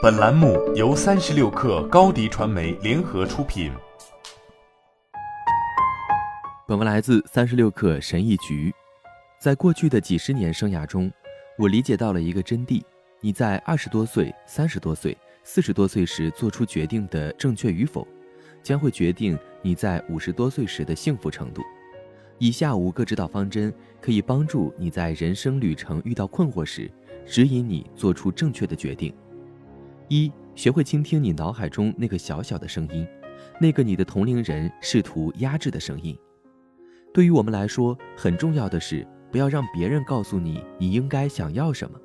本栏目由三十六氪高低传媒联合出品。本文来自三十六氪神译局。在过去的几十年生涯中，我理解到了一个真谛：你在二十多岁、三十多岁、四十多岁时做出决定的正确与否，将会决定你在五十多岁时的幸福程度。以下五个指导方针可以帮助你在人生旅程遇到困惑时，指引你做出正确的决定。一、学会倾听你脑海中那个小小的声音，那个你的同龄人试图压制的声音。对于我们来说，很重要的是。不要让别人告诉你你应该想要什么。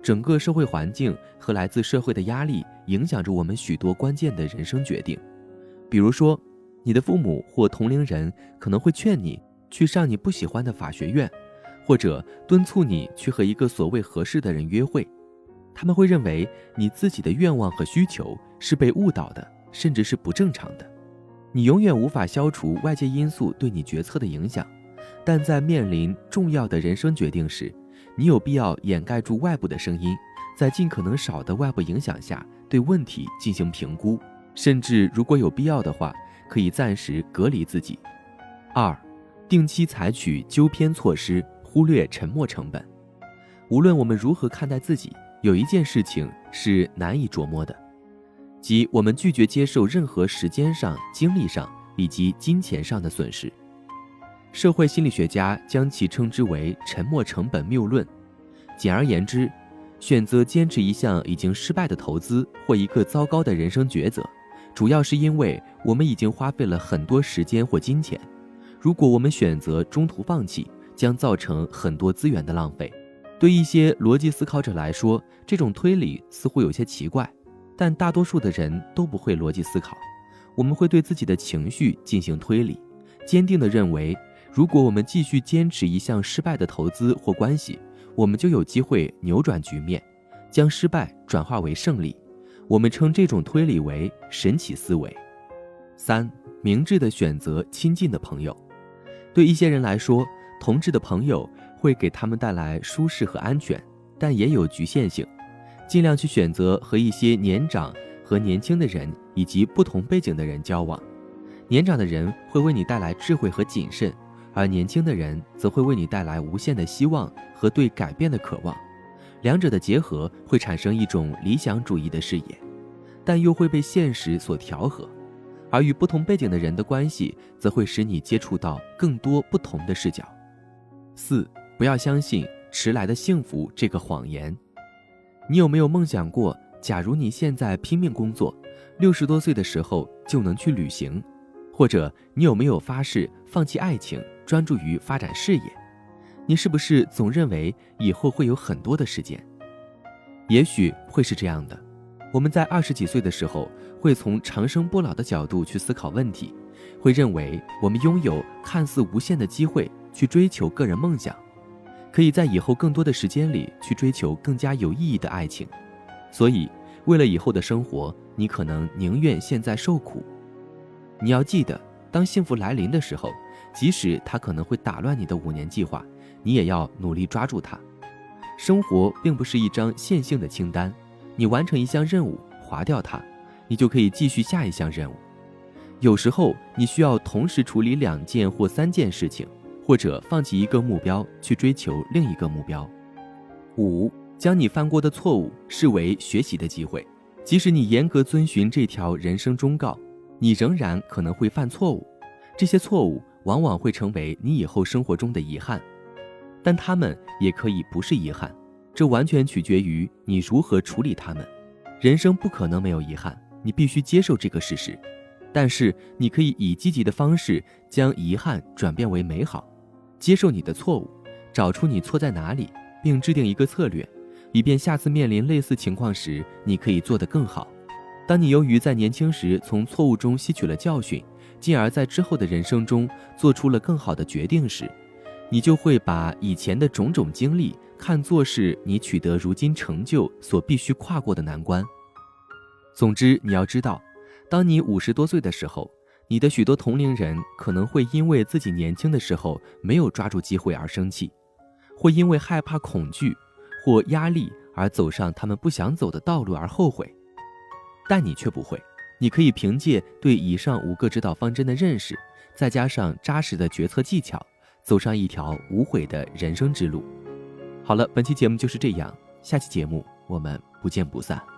整个社会环境和来自社会的压力影响着我们许多关键的人生决定。比如说，你的父母或同龄人可能会劝你去上你不喜欢的法学院，或者敦促你去和一个所谓合适的人约会。他们会认为你自己的愿望和需求是被误导的，甚至是不正常的。你永远无法消除外界因素对你决策的影响。但在面临重要的人生决定时，你有必要掩盖住外部的声音，在尽可能少的外部影响下对问题进行评估，甚至如果有必要的话，可以暂时隔离自己。二，定期采取纠偏措施，忽略沉没成本。无论我们如何看待自己，有一件事情是难以琢磨的，即我们拒绝接受任何时间上、精力上以及金钱上的损失。社会心理学家将其称之为“沉没成本谬论”。简而言之，选择坚持一项已经失败的投资或一个糟糕的人生抉择，主要是因为我们已经花费了很多时间或金钱。如果我们选择中途放弃，将造成很多资源的浪费。对一些逻辑思考者来说，这种推理似乎有些奇怪，但大多数的人都不会逻辑思考。我们会对自己的情绪进行推理，坚定地认为。如果我们继续坚持一项失败的投资或关系，我们就有机会扭转局面，将失败转化为胜利。我们称这种推理为神奇思维。三、明智的选择亲近的朋友。对一些人来说，同志的朋友会给他们带来舒适和安全，但也有局限性。尽量去选择和一些年长和年轻的人以及不同背景的人交往。年长的人会为你带来智慧和谨慎。而年轻的人则会为你带来无限的希望和对改变的渴望，两者的结合会产生一种理想主义的视野，但又会被现实所调和。而与不同背景的人的关系，则会使你接触到更多不同的视角。四，不要相信迟来的幸福这个谎言。你有没有梦想过，假如你现在拼命工作，六十多岁的时候就能去旅行？或者你有没有发誓放弃爱情？专注于发展事业，你是不是总认为以后会有很多的时间？也许会是这样的。我们在二十几岁的时候，会从长生不老的角度去思考问题，会认为我们拥有看似无限的机会去追求个人梦想，可以在以后更多的时间里去追求更加有意义的爱情。所以，为了以后的生活，你可能宁愿现在受苦。你要记得，当幸福来临的时候。即使它可能会打乱你的五年计划，你也要努力抓住它。生活并不是一张线性的清单，你完成一项任务，划掉它，你就可以继续下一项任务。有时候你需要同时处理两件或三件事情，或者放弃一个目标去追求另一个目标。五，将你犯过的错误视为学习的机会，即使你严格遵循这条人生忠告，你仍然可能会犯错误。这些错误。往往会成为你以后生活中的遗憾，但他们也可以不是遗憾，这完全取决于你如何处理他们。人生不可能没有遗憾，你必须接受这个事实。但是你可以以积极的方式将遗憾转变为美好，接受你的错误，找出你错在哪里，并制定一个策略，以便下次面临类似情况时你可以做得更好。当你由于在年轻时从错误中吸取了教训。进而，在之后的人生中做出了更好的决定时，你就会把以前的种种经历看作是你取得如今成就所必须跨过的难关。总之，你要知道，当你五十多岁的时候，你的许多同龄人可能会因为自己年轻的时候没有抓住机会而生气，会因为害怕、恐惧或压力而走上他们不想走的道路而后悔。但你却不会。你可以凭借对以上五个指导方针的认识，再加上扎实的决策技巧，走上一条无悔的人生之路。好了，本期节目就是这样，下期节目我们不见不散。